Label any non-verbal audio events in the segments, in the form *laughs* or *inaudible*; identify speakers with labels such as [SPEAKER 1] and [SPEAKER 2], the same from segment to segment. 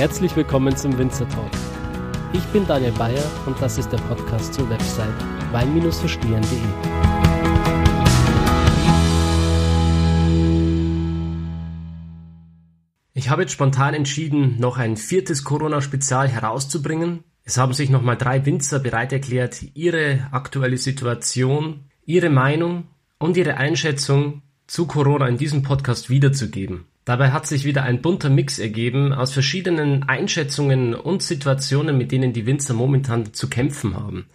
[SPEAKER 1] Herzlich willkommen zum Winzer Talk. Ich bin Daniel Bayer und das ist der Podcast zur Website wein-verstehen.de. Ich habe jetzt spontan entschieden, noch ein viertes Corona-Spezial herauszubringen. Es haben sich nochmal drei Winzer bereit erklärt, ihre aktuelle Situation, ihre Meinung und ihre Einschätzung zu Corona in diesem Podcast wiederzugeben. Dabei hat sich wieder ein bunter Mix ergeben aus verschiedenen Einschätzungen und Situationen, mit denen die Winzer momentan zu kämpfen haben.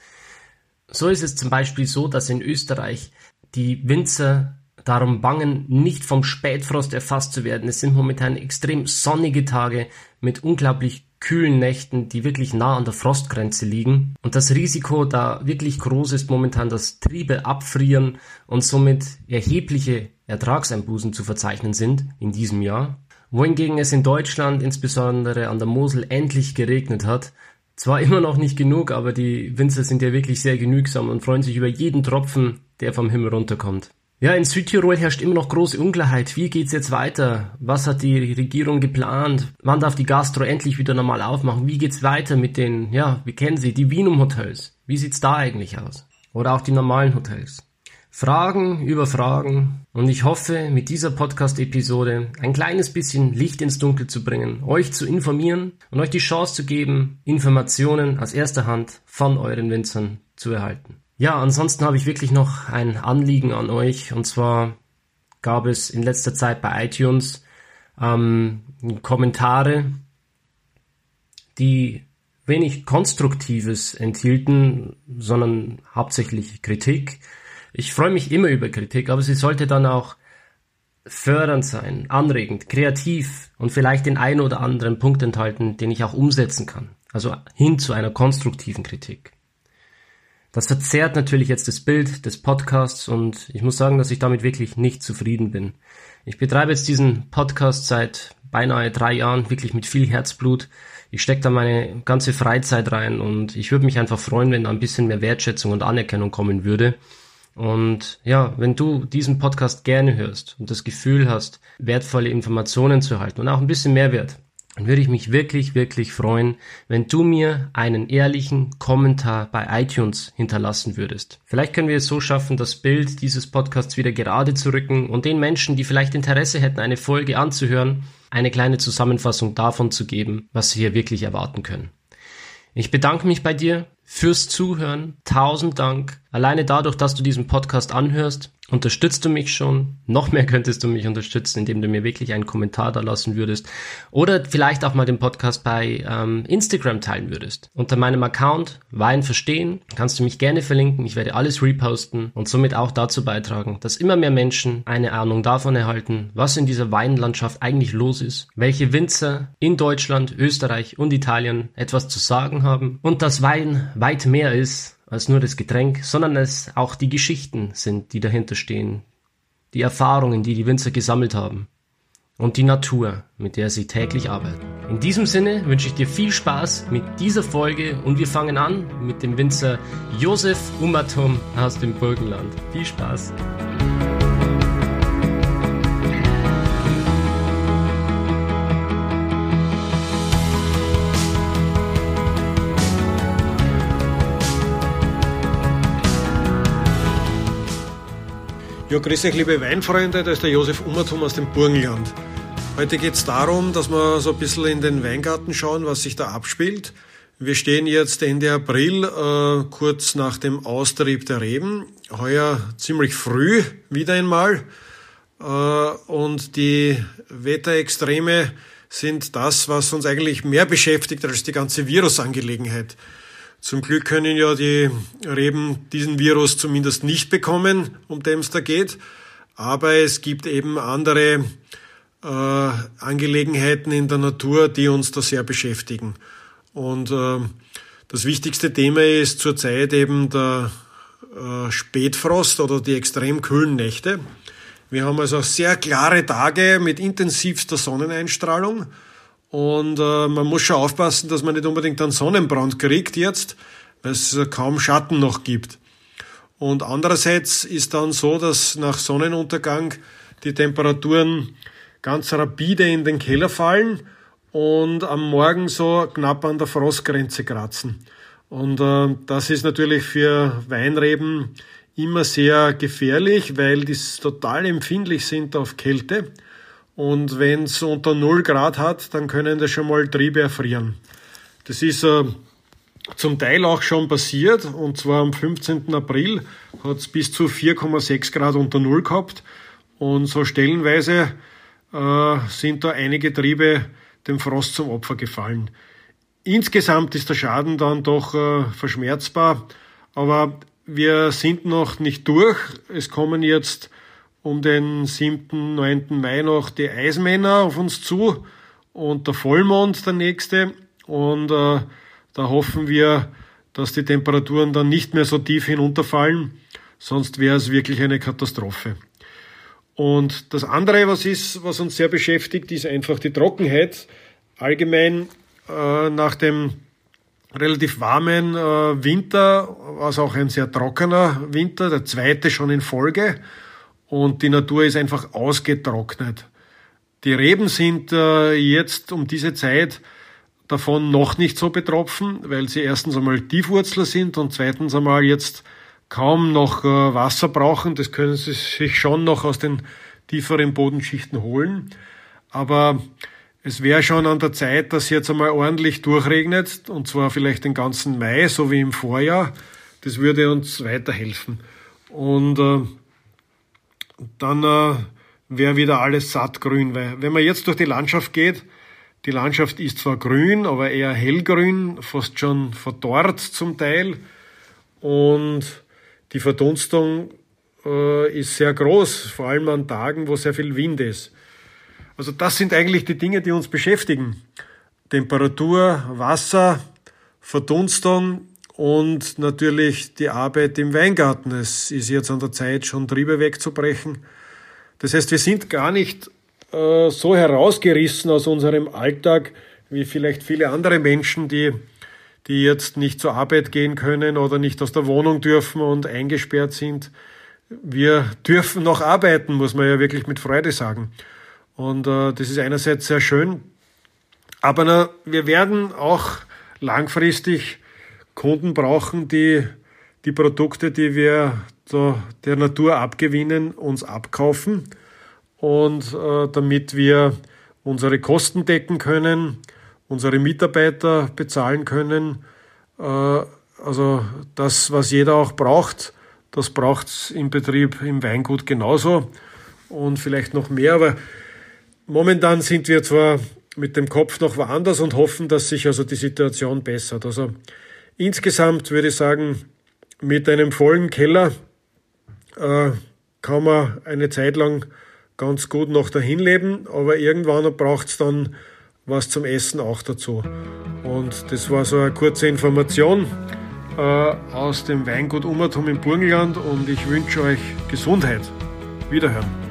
[SPEAKER 1] So ist es zum Beispiel so, dass in Österreich die Winzer darum bangen, nicht vom Spätfrost erfasst zu werden. Es sind momentan extrem sonnige Tage mit unglaublich kühlen Nächten, die wirklich nah an der Frostgrenze liegen. Und das Risiko da wirklich groß ist momentan, dass Triebe abfrieren und somit erhebliche Ertragseinbußen zu verzeichnen sind in diesem Jahr. Wohingegen es in Deutschland, insbesondere an der Mosel, endlich geregnet hat. Zwar immer noch nicht genug, aber die Winzer sind ja wirklich sehr genügsam und freuen sich über jeden Tropfen, der vom Himmel runterkommt. Ja, in Südtirol herrscht immer noch große Unklarheit. Wie geht's jetzt weiter? Was hat die Regierung geplant? Wann darf die Gastro endlich wieder normal aufmachen? Wie geht's weiter mit den, ja, wie kennen Sie, die Wienum Hotels? Wie sieht's da eigentlich aus? Oder auch die normalen Hotels? Fragen über Fragen und ich hoffe, mit dieser Podcast-Episode ein kleines bisschen Licht ins Dunkel zu bringen, euch zu informieren und euch die Chance zu geben, Informationen aus erster Hand von euren Winzern zu erhalten. Ja, ansonsten habe ich wirklich noch ein Anliegen an euch. Und zwar gab es in letzter Zeit bei iTunes ähm, Kommentare, die wenig Konstruktives enthielten, sondern hauptsächlich Kritik. Ich freue mich immer über Kritik, aber sie sollte dann auch fördernd sein, anregend, kreativ und vielleicht den einen oder anderen Punkt enthalten, den ich auch umsetzen kann. Also hin zu einer konstruktiven Kritik. Das verzerrt natürlich jetzt das Bild des Podcasts und ich muss sagen, dass ich damit wirklich nicht zufrieden bin. Ich betreibe jetzt diesen Podcast seit beinahe drei Jahren wirklich mit viel Herzblut. Ich stecke da meine ganze Freizeit rein und ich würde mich einfach freuen, wenn da ein bisschen mehr Wertschätzung und Anerkennung kommen würde. Und ja, wenn du diesen Podcast gerne hörst und das Gefühl hast, wertvolle Informationen zu erhalten und auch ein bisschen Mehrwert, würde ich mich wirklich, wirklich freuen, wenn du mir einen ehrlichen Kommentar bei iTunes hinterlassen würdest. Vielleicht können wir es so schaffen, das Bild dieses Podcasts wieder gerade zu rücken und den Menschen, die vielleicht Interesse hätten, eine Folge anzuhören, eine kleine Zusammenfassung davon zu geben, was sie hier wirklich erwarten können. Ich bedanke mich bei dir fürs Zuhören. Tausend Dank. Alleine dadurch, dass du diesen Podcast anhörst, unterstützt du mich schon. Noch mehr *laughs* könntest du mich unterstützen, indem du mir wirklich einen Kommentar da lassen würdest. Oder vielleicht auch mal den Podcast bei ähm, Instagram teilen würdest. Unter meinem Account Wein verstehen kannst du mich gerne verlinken. Ich werde alles reposten und somit auch dazu beitragen, dass immer mehr Menschen eine Ahnung davon erhalten, was in dieser Weinlandschaft eigentlich los ist, welche Winzer in Deutschland, Österreich und Italien etwas zu sagen haben und dass Wein weit mehr ist als nur das Getränk, sondern es auch die Geschichten sind, die dahinter stehen, die Erfahrungen, die die Winzer gesammelt haben und die Natur, mit der sie täglich arbeiten. In diesem Sinne wünsche ich dir viel Spaß mit dieser Folge und wir fangen an mit dem Winzer Josef Umatum aus dem Burgenland. Viel Spaß!
[SPEAKER 2] Ja, grüß euch, liebe Weinfreunde, da ist der Josef Ummertum aus dem Burgenland. Heute geht es darum, dass wir so ein bisschen in den Weingarten schauen, was sich da abspielt. Wir stehen jetzt Ende April, äh, kurz nach dem Austrieb der Reben. Heuer ziemlich früh wieder einmal. Äh, und die Wetterextreme sind das, was uns eigentlich mehr beschäftigt als die ganze Virusangelegenheit. Zum Glück können ja die Reben diesen Virus zumindest nicht bekommen, um den es da geht. Aber es gibt eben andere äh, Angelegenheiten in der Natur, die uns da sehr beschäftigen. Und äh, das wichtigste Thema ist zurzeit eben der äh, Spätfrost oder die extrem kühlen Nächte. Wir haben also sehr klare Tage mit intensivster Sonneneinstrahlung und äh, man muss schon aufpassen, dass man nicht unbedingt einen Sonnenbrand kriegt jetzt, weil es kaum Schatten noch gibt. Und andererseits ist dann so, dass nach Sonnenuntergang die Temperaturen ganz rapide in den Keller fallen und am Morgen so knapp an der Frostgrenze kratzen. Und äh, das ist natürlich für Weinreben immer sehr gefährlich, weil die total empfindlich sind auf Kälte. Und wenn es unter 0 Grad hat, dann können das schon mal Triebe erfrieren. Das ist äh, zum Teil auch schon passiert. Und zwar am 15. April hat es bis zu 4,6 Grad unter 0 gehabt. Und so stellenweise äh, sind da einige Triebe dem Frost zum Opfer gefallen. Insgesamt ist der Schaden dann doch äh, verschmerzbar, aber wir sind noch nicht durch. Es kommen jetzt um den 7., 9. Mai noch die Eismänner auf uns zu und der Vollmond der nächste. Und äh, da hoffen wir, dass die Temperaturen dann nicht mehr so tief hinunterfallen, sonst wäre es wirklich eine Katastrophe. Und das andere, was ist, was uns sehr beschäftigt, ist einfach die Trockenheit. Allgemein äh, nach dem relativ warmen äh, Winter war es auch ein sehr trockener Winter, der zweite schon in Folge. Und die Natur ist einfach ausgetrocknet. Die Reben sind äh, jetzt um diese Zeit davon noch nicht so betroffen, weil sie erstens einmal Tiefwurzler sind und zweitens einmal jetzt kaum noch äh, Wasser brauchen. Das können sie sich schon noch aus den tieferen Bodenschichten holen. Aber es wäre schon an der Zeit, dass jetzt einmal ordentlich durchregnet, und zwar vielleicht den ganzen Mai, so wie im Vorjahr. Das würde uns weiterhelfen. Und äh, dann äh, wäre wieder alles sattgrün, weil wenn man jetzt durch die Landschaft geht, die Landschaft ist zwar grün, aber eher hellgrün, fast schon verdorrt zum Teil. Und die Verdunstung äh, ist sehr groß, vor allem an Tagen, wo sehr viel Wind ist. Also das sind eigentlich die Dinge, die uns beschäftigen. Temperatur, Wasser, Verdunstung und natürlich die Arbeit im Weingarten. Es ist jetzt an der Zeit, schon Triebe wegzubrechen. Das heißt, wir sind gar nicht äh, so herausgerissen aus unserem Alltag wie vielleicht viele andere Menschen, die die jetzt nicht zur Arbeit gehen können oder nicht aus der Wohnung dürfen und eingesperrt sind. Wir dürfen noch arbeiten, muss man ja wirklich mit Freude sagen. Und äh, das ist einerseits sehr schön, aber na, wir werden auch langfristig Kunden brauchen, die die Produkte, die wir der Natur abgewinnen, uns abkaufen und äh, damit wir unsere Kosten decken können, unsere Mitarbeiter bezahlen können. Äh, also das, was jeder auch braucht, das braucht es im Betrieb im Weingut genauso und vielleicht noch mehr. Aber momentan sind wir zwar mit dem Kopf noch woanders und hoffen, dass sich also die Situation bessert. Also insgesamt würde ich sagen, mit einem vollen Keller äh, kann man eine Zeit lang ganz gut noch dahin leben, aber irgendwann braucht es dann was zum Essen auch dazu. Und das war so eine kurze Information äh, aus dem Weingut Ummertum im Burgenland und ich wünsche euch Gesundheit. Wiederhören.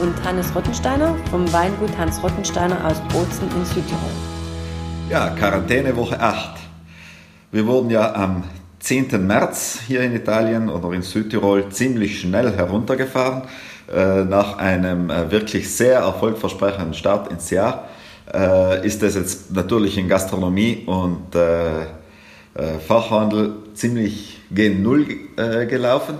[SPEAKER 3] Und Hannes Rottensteiner vom Weingut Hans Rottensteiner aus Bozen in Südtirol.
[SPEAKER 4] Ja, Quarantänewoche 8. Wir wurden ja am 10. März hier in Italien oder in Südtirol ziemlich schnell heruntergefahren. Äh, nach einem äh, wirklich sehr erfolgversprechenden Start ins Jahr äh, ist es jetzt natürlich in Gastronomie und Fachhandel ziemlich gen Null gelaufen.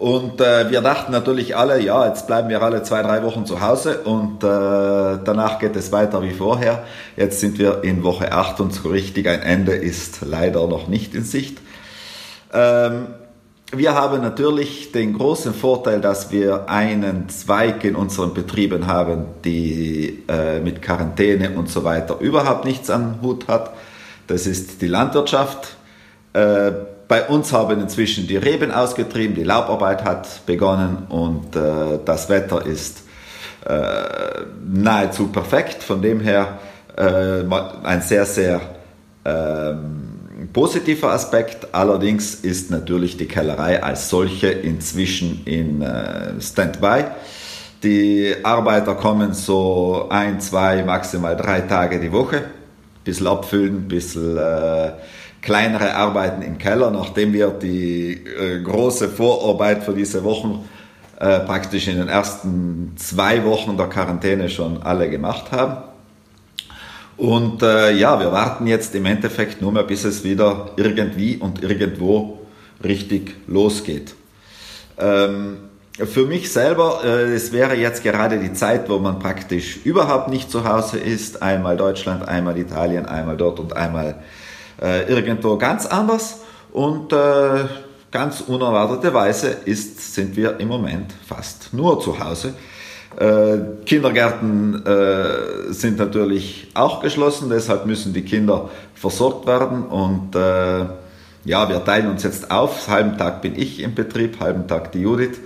[SPEAKER 4] Und äh, wir dachten natürlich alle, ja, jetzt bleiben wir alle zwei, drei Wochen zu Hause und äh, danach geht es weiter wie vorher. Jetzt sind wir in Woche 8 und so richtig ein Ende ist leider noch nicht in Sicht. Ähm, wir haben natürlich den großen Vorteil, dass wir einen Zweig in unseren Betrieben haben, die äh, mit Quarantäne und so weiter überhaupt nichts am Hut hat. Das ist die Landwirtschaft. Äh, bei uns haben inzwischen die Reben ausgetrieben, die Laubarbeit hat begonnen und äh, das Wetter ist äh, nahezu perfekt. Von dem her äh, ein sehr, sehr ähm, positiver Aspekt. Allerdings ist natürlich die Kellerei als solche inzwischen in äh, Standby. Die Arbeiter kommen so ein, zwei, maximal drei Tage die Woche. Bisschen abfüllen, bisschen äh, kleinere Arbeiten im Keller, nachdem wir die äh, große Vorarbeit für diese Wochen äh, praktisch in den ersten zwei Wochen der Quarantäne schon alle gemacht haben. Und äh, ja, wir warten jetzt im Endeffekt nur mehr, bis es wieder irgendwie und irgendwo richtig losgeht. Ähm, für mich selber, äh, es wäre jetzt gerade die Zeit, wo man praktisch überhaupt nicht zu Hause ist. Einmal Deutschland, einmal Italien, einmal dort und einmal äh, irgendwo ganz anders. Und äh, ganz unerwarteterweise ist, sind wir im Moment fast nur zu Hause. Äh, Kindergärten äh, sind natürlich auch geschlossen, deshalb müssen die Kinder versorgt werden und äh, ja, wir teilen uns jetzt auf. Halben Tag bin ich im Betrieb, halben Tag die Judith.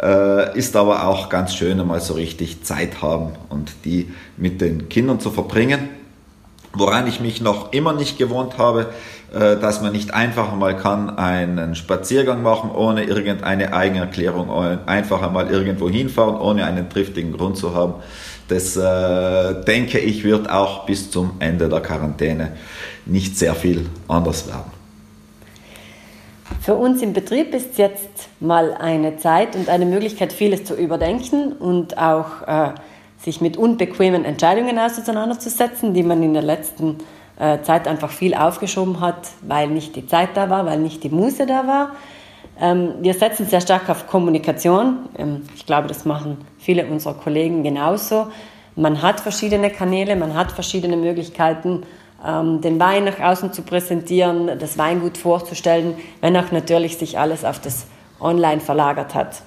[SPEAKER 4] Äh, ist aber auch ganz schön, mal so richtig Zeit haben und die mit den Kindern zu verbringen. Woran ich mich noch immer nicht gewohnt habe, äh, dass man nicht einfach mal kann einen Spaziergang machen ohne irgendeine Eigenerklärung, einfach einmal irgendwo hinfahren, ohne einen triftigen Grund zu haben. Das äh, denke ich wird auch bis zum Ende der Quarantäne nicht sehr viel anders werden.
[SPEAKER 3] Für uns im Betrieb ist jetzt mal eine Zeit und eine Möglichkeit, vieles zu überdenken und auch äh, sich mit unbequemen Entscheidungen auseinanderzusetzen, die man in der letzten äh, Zeit einfach viel aufgeschoben hat, weil nicht die Zeit da war, weil nicht die Muße da war. Ähm, wir setzen sehr stark auf Kommunikation. Ähm, ich glaube, das machen viele unserer Kollegen genauso. Man hat verschiedene Kanäle, man hat verschiedene Möglichkeiten, ähm, den Wein nach außen zu präsentieren, das Weingut vorzustellen, wenn auch natürlich sich alles auf das Online verlagert hat.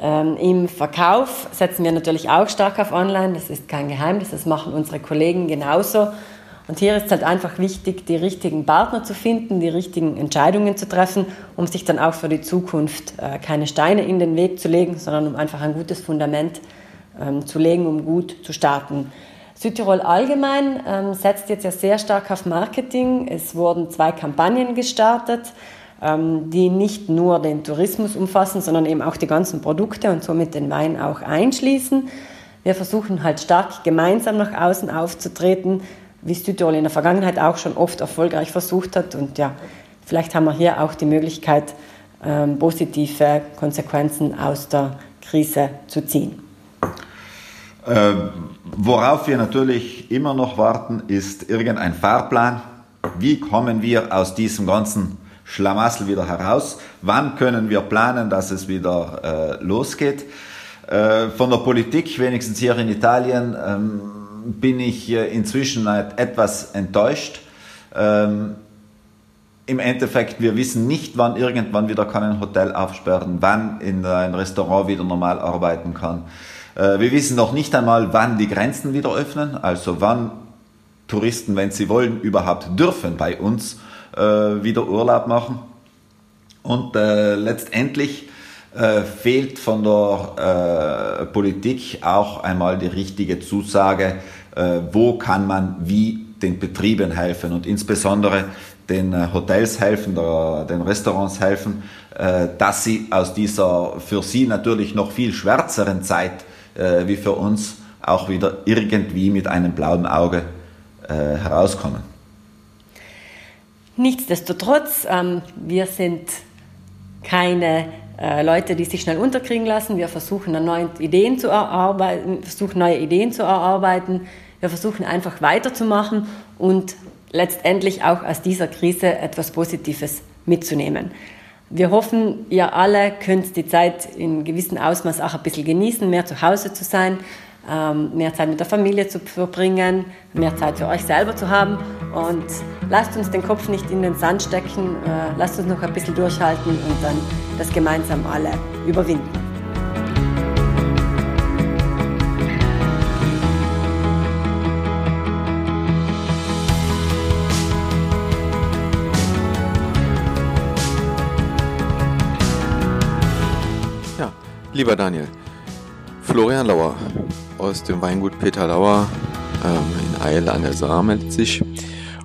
[SPEAKER 3] Ähm, Im Verkauf setzen wir natürlich auch stark auf Online, das ist kein Geheimnis, das machen unsere Kollegen genauso. Und hier ist es halt einfach wichtig, die richtigen Partner zu finden, die richtigen Entscheidungen zu treffen, um sich dann auch für die Zukunft äh, keine Steine in den Weg zu legen, sondern um einfach ein gutes Fundament ähm, zu legen, um gut zu starten. Südtirol allgemein ähm, setzt jetzt ja sehr stark auf Marketing. Es wurden zwei Kampagnen gestartet, die nicht nur den Tourismus umfassen, sondern eben auch die ganzen Produkte und somit den Wein auch einschließen. Wir versuchen halt stark gemeinsam nach außen aufzutreten, wie Südtirol in der Vergangenheit auch schon oft erfolgreich versucht hat. Und ja, vielleicht haben wir hier auch die Möglichkeit, ähm, positive Konsequenzen aus der Krise zu ziehen.
[SPEAKER 4] Äh, worauf wir natürlich immer noch warten, ist irgendein Fahrplan. Wie kommen wir aus diesem ganzen Schlamassel wieder heraus? Wann können wir planen, dass es wieder äh, losgeht? Äh, von der Politik, wenigstens hier in Italien, ähm, bin ich äh, inzwischen etwas enttäuscht. Ähm, Im Endeffekt, wir wissen nicht, wann irgendwann wieder kann ein Hotel aufsperren, wann in ein Restaurant wieder normal arbeiten kann. Äh, wir wissen noch nicht einmal, wann die Grenzen wieder öffnen, also wann Touristen, wenn sie wollen, überhaupt dürfen bei uns wieder Urlaub machen. Und äh, letztendlich äh, fehlt von der äh, Politik auch einmal die richtige Zusage, äh, wo kann man wie den Betrieben helfen und insbesondere den Hotels helfen, der, den Restaurants helfen, dass sie aus dieser für sie natürlich noch viel schwärzeren Zeit äh, wie für uns auch wieder irgendwie mit einem blauen Auge äh, herauskommen.
[SPEAKER 3] Nichtsdestotrotz, ähm, wir sind keine äh, Leute, die sich schnell unterkriegen lassen. Wir versuchen neue Ideen zu erarbeiten, versuchen neue Ideen zu erarbeiten. Wir versuchen einfach weiterzumachen und letztendlich auch aus dieser Krise etwas Positives mitzunehmen. Wir hoffen, ihr alle könnt die Zeit in gewissem Ausmaß auch ein bisschen genießen, mehr zu Hause zu sein, mehr Zeit mit der Familie zu verbringen, mehr Zeit für euch selber zu haben. Und lasst uns den Kopf nicht in den Sand stecken, äh, lasst uns noch ein bisschen durchhalten und dann das gemeinsam alle überwinden.
[SPEAKER 5] Lieber Daniel, Florian Lauer aus dem Weingut Peter Lauer ähm, in Eile an der Saar meldet sich.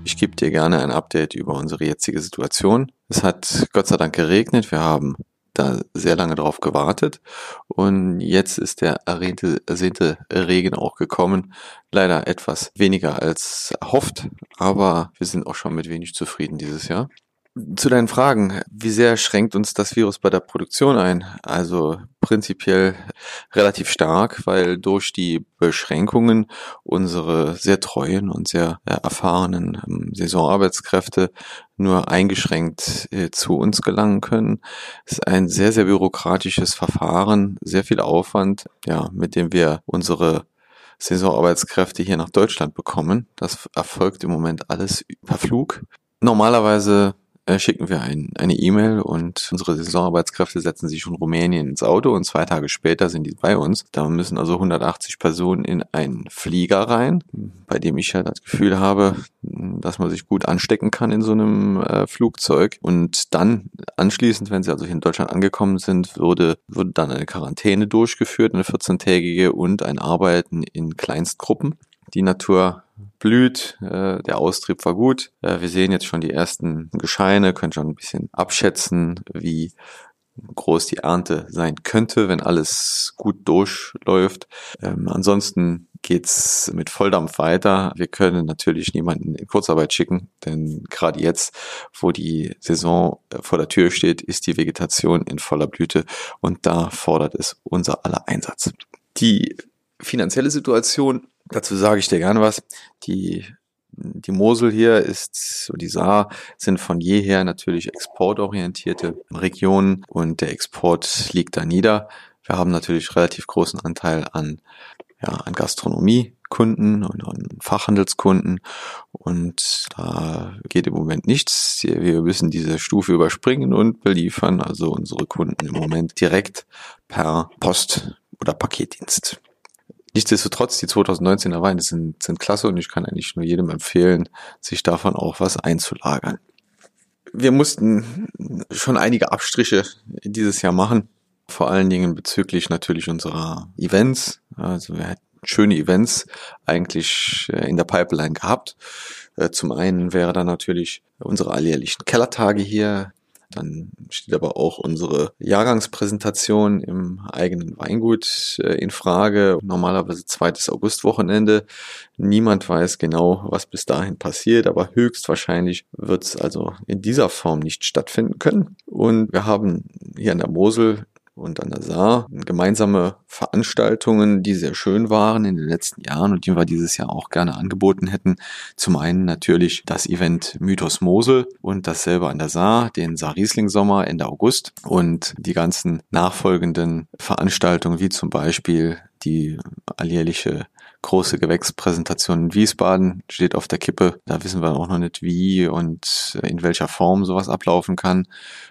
[SPEAKER 5] Ich gebe dir gerne ein Update über unsere jetzige Situation. Es hat Gott sei Dank geregnet. Wir haben da sehr lange drauf gewartet und jetzt ist der ersehnte, ersehnte Regen auch gekommen. Leider etwas weniger als erhofft, aber wir sind auch schon mit wenig zufrieden dieses Jahr. Zu deinen Fragen. Wie sehr schränkt uns das Virus bei der Produktion ein? Also prinzipiell relativ stark, weil durch die Beschränkungen unsere sehr treuen und sehr erfahrenen ähm, Saisonarbeitskräfte nur eingeschränkt äh, zu uns gelangen können. Es ist ein sehr, sehr bürokratisches Verfahren, sehr viel Aufwand, ja, mit dem wir unsere Saisonarbeitskräfte hier nach Deutschland bekommen. Das erfolgt im Moment alles per Flug. Normalerweise äh, schicken wir ein, eine E-Mail und unsere Saisonarbeitskräfte setzen sich von Rumänien ins Auto und zwei Tage später sind die bei uns. Da müssen also 180 Personen in einen Flieger rein, bei dem ich ja das Gefühl habe, dass man sich gut anstecken kann in so einem äh, Flugzeug. Und dann anschließend, wenn sie also hier in Deutschland angekommen sind, würde, würde dann eine Quarantäne durchgeführt, eine 14-tägige und ein Arbeiten in Kleinstgruppen. Die Natur blüht, äh, der Austrieb war gut. Äh, wir sehen jetzt schon die ersten Gescheine, können schon ein bisschen abschätzen, wie groß die Ernte sein könnte, wenn alles gut durchläuft. Ähm, ansonsten geht's mit Volldampf weiter. Wir können natürlich niemanden in Kurzarbeit schicken, denn gerade jetzt, wo die Saison äh, vor der Tür steht, ist die Vegetation in voller Blüte und da fordert es unser aller Einsatz. Die finanzielle Situation Dazu sage ich dir gerne was. Die, die Mosel hier ist, und die Saar sind von jeher natürlich exportorientierte Regionen und der Export liegt da nieder. Wir haben natürlich relativ großen Anteil an, ja, an Gastronomiekunden und an Fachhandelskunden und da geht im Moment nichts. Wir müssen diese Stufe überspringen und beliefern also unsere Kunden im Moment direkt per Post oder Paketdienst. Nichtsdestotrotz, die 2019er Weine sind, sind klasse und ich kann eigentlich nur jedem empfehlen, sich davon auch was einzulagern. Wir mussten schon einige Abstriche dieses Jahr machen, vor allen Dingen bezüglich natürlich unserer Events. Also wir hätten schöne Events eigentlich äh, in der Pipeline gehabt. Äh, zum einen wäre da natürlich unsere alljährlichen Kellertage hier dann steht aber auch unsere Jahrgangspräsentation im eigenen Weingut äh, in Frage. Normalerweise zweites Augustwochenende. Niemand weiß genau, was bis dahin passiert, aber höchstwahrscheinlich wird es also in dieser Form nicht stattfinden können. Und wir haben hier an der Mosel und an der Saar gemeinsame Veranstaltungen, die sehr schön waren in den letzten Jahren und die wir dieses Jahr auch gerne angeboten hätten. Zum einen natürlich das Event Mythos Mosel und dasselbe an der Saar, den Saar Riesling Sommer Ende August und die ganzen nachfolgenden Veranstaltungen wie zum Beispiel die alljährliche große Gewächspräsentation in Wiesbaden steht auf der Kippe. Da wissen wir auch noch nicht, wie und in welcher Form sowas ablaufen kann.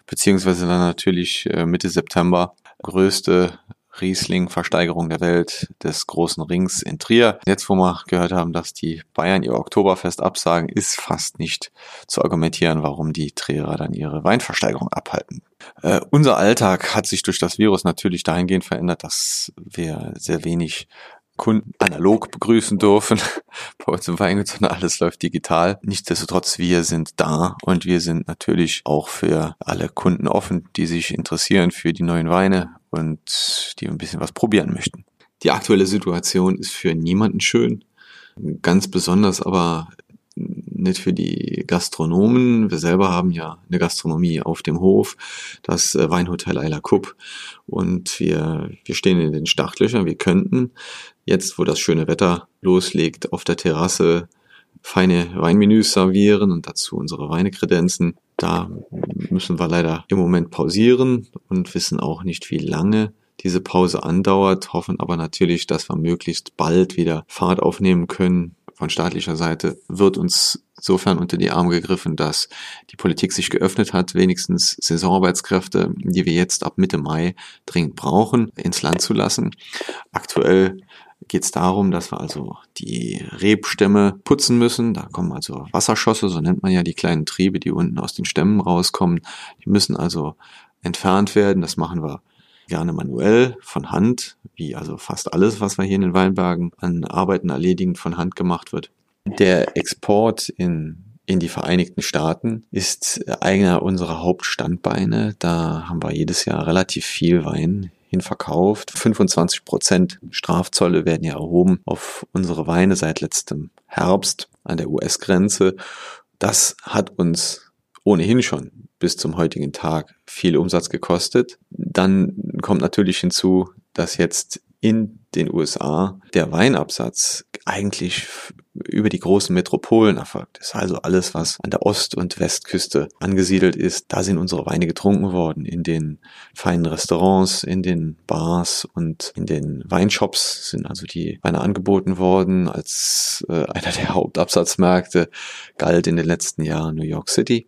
[SPEAKER 5] Beziehungsweise dann natürlich äh, Mitte September größte Riesling-Versteigerung der Welt des großen Rings in Trier. Jetzt, wo wir gehört haben, dass die Bayern ihr Oktoberfest absagen, ist fast nicht zu argumentieren, warum die Trierer dann ihre Weinversteigerung abhalten. Äh, unser Alltag hat sich durch das Virus natürlich dahingehend verändert, dass wir sehr wenig Kunden analog begrüßen dürfen. *laughs* Bei uns im Weingut, sondern alles läuft digital. Nichtsdestotrotz, wir sind da und wir sind natürlich auch für alle Kunden offen, die sich interessieren für die neuen Weine und die ein bisschen was probieren möchten. Die aktuelle Situation ist für niemanden schön. Ganz besonders aber nicht für die Gastronomen. Wir selber haben ja eine Gastronomie auf dem Hof, das äh, Weinhotel Eila Kupp. Und wir, wir stehen in den Startlöchern. Wir könnten jetzt, wo das schöne Wetter loslegt, auf der Terrasse feine Weinmenüs servieren und dazu unsere Weine kredenzen. Da müssen wir leider im Moment pausieren und wissen auch nicht, wie lange diese Pause andauert, hoffen aber natürlich, dass wir möglichst bald wieder Fahrt aufnehmen können von staatlicher Seite wird uns insofern unter die Arme gegriffen, dass die Politik sich geöffnet hat, wenigstens Saisonarbeitskräfte, die wir jetzt ab Mitte Mai dringend brauchen, ins Land zu lassen. Aktuell geht es darum, dass wir also die Rebstämme putzen müssen. Da kommen also Wasserschosse, so nennt man ja die kleinen Triebe, die unten aus den Stämmen rauskommen. Die müssen also entfernt werden. Das machen wir gerne manuell von Hand, wie also fast alles, was wir hier in den Weinbergen an Arbeiten erledigen, von Hand gemacht wird. Der Export in in die Vereinigten Staaten ist einer unserer Hauptstandbeine. Da haben wir jedes Jahr relativ viel Wein hinverkauft. 25 Prozent Strafzolle werden ja erhoben auf unsere Weine seit letztem Herbst an der US-Grenze. Das hat uns ohnehin schon bis zum heutigen Tag viel Umsatz gekostet. Dann kommt natürlich hinzu, dass jetzt in den USA der Weinabsatz eigentlich über die großen Metropolen erfolgt. Ist also alles, was an der Ost- und Westküste angesiedelt ist. Da sind unsere Weine getrunken worden, in den feinen Restaurants, in den Bars und in den Weinshops sind also die Weine angeboten worden. Als äh, *laughs* einer der Hauptabsatzmärkte galt in den letzten Jahren New York City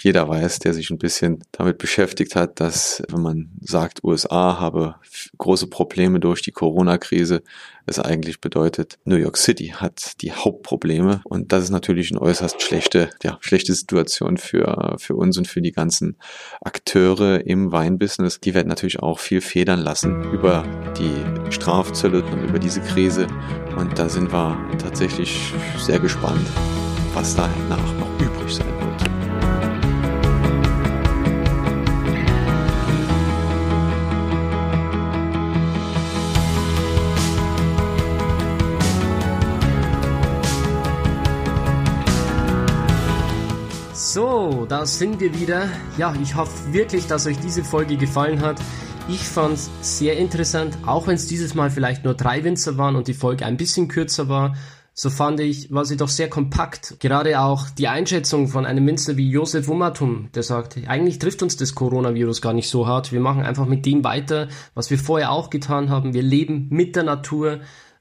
[SPEAKER 5] jeder weiß, der sich ein bisschen damit beschäftigt hat, dass wenn man sagt, USA habe große Probleme durch die Corona-Krise, es eigentlich bedeutet, New York City hat die Hauptprobleme und das ist natürlich eine äußerst schlechte, ja, schlechte Situation für, für uns und für die ganzen Akteure im Weinbusiness. Die werden natürlich auch viel federn lassen über die Strafzölle und über diese Krise und da sind wir tatsächlich sehr gespannt, was danach noch übrig sein wird.
[SPEAKER 1] Da sind wir wieder. Ja, ich hoffe wirklich, dass euch diese Folge gefallen hat. Ich fand es sehr interessant, auch wenn es dieses Mal vielleicht nur drei Winzer waren und die Folge ein bisschen kürzer war. So fand ich, war sie doch sehr kompakt. Gerade auch die Einschätzung von einem Winzer wie Josef Umatum, der sagt, eigentlich trifft uns das Coronavirus gar nicht so hart. Wir machen einfach mit dem weiter, was wir vorher auch getan haben. Wir leben mit der Natur.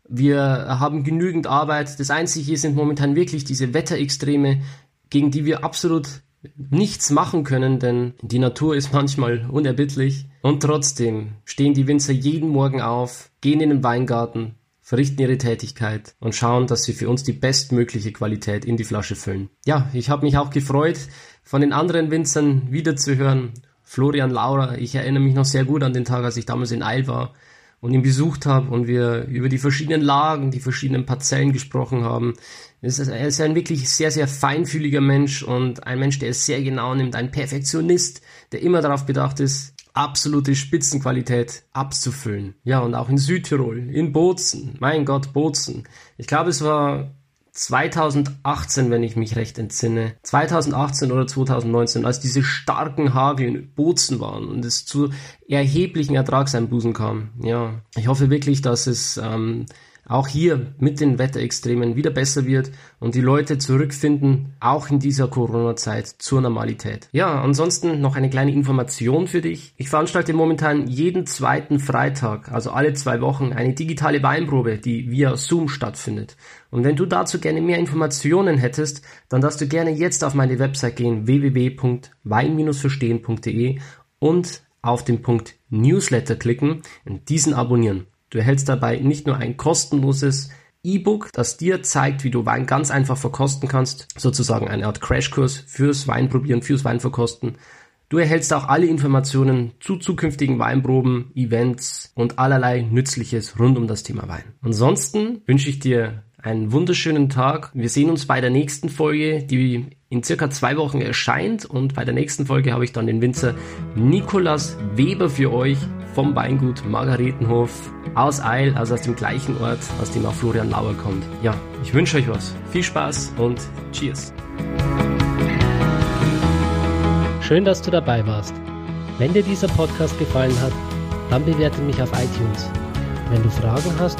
[SPEAKER 1] Wir haben genügend Arbeit. Das Einzige sind momentan wirklich diese Wetterextreme, gegen die wir absolut nichts machen können, denn die Natur ist *laughs* manchmal unerbittlich. Und trotzdem stehen die Winzer jeden Morgen auf, gehen in den Weingarten, verrichten ihre Tätigkeit und schauen, dass sie für uns die bestmögliche Qualität in die Flasche füllen. Ja, ich habe mich auch gefreut, von den anderen Winzern wiederzuhören. Florian Laura, ich erinnere mich noch sehr gut an den Tag, als ich damals in Eil war und ihn besucht habe und wir über die verschiedenen Lagen, die verschiedenen Parzellen gesprochen haben. Er ist ein wirklich sehr, sehr feinfühliger Mensch und ein Mensch, der es sehr genau nimmt, ein Perfektionist, der immer darauf bedacht ist, absolute Spitzenqualität abzufüllen. Ja, und auch in Südtirol, in Bozen, mein Gott, Bozen. Ich glaube, es war 2018, wenn ich mich recht entsinne, 2018 oder 2019, als diese starken Hagel in Bozen waren und es zu erheblichen Ertragseinbußen kam. Ja, ich hoffe wirklich, dass es ähm, auch hier mit den Wetterextremen wieder besser wird und die Leute zurückfinden, auch in dieser Corona-Zeit zur Normalität. Ja, ansonsten noch eine kleine Information für dich. Ich veranstalte momentan jeden zweiten Freitag, also alle zwei Wochen, eine digitale Weinprobe, die via Zoom stattfindet. Und wenn du dazu gerne mehr Informationen hättest, dann darfst du gerne jetzt auf meine Website gehen, www.wein-verstehen.de und auf den Punkt Newsletter klicken und diesen abonnieren. Du erhältst dabei nicht nur ein kostenloses E-Book, das dir zeigt, wie du Wein ganz einfach verkosten kannst, sozusagen eine Art Crashkurs fürs Weinprobieren, fürs Weinverkosten. Du erhältst auch alle Informationen zu zukünftigen Weinproben, Events und allerlei Nützliches rund um das Thema Wein. Ansonsten wünsche ich dir einen wunderschönen Tag. Wir sehen uns bei der nächsten Folge, die in circa zwei Wochen erscheint. Und bei der nächsten Folge habe ich dann den Winzer Nikolas Weber für euch vom Weingut Margaretenhof aus Eil, also aus dem gleichen Ort, aus dem auch Florian Lauer kommt. Ja, ich wünsche euch was. Viel Spaß und Cheers.
[SPEAKER 6] Schön, dass du dabei warst. Wenn dir dieser Podcast gefallen hat, dann bewerte mich auf iTunes. Wenn du Fragen hast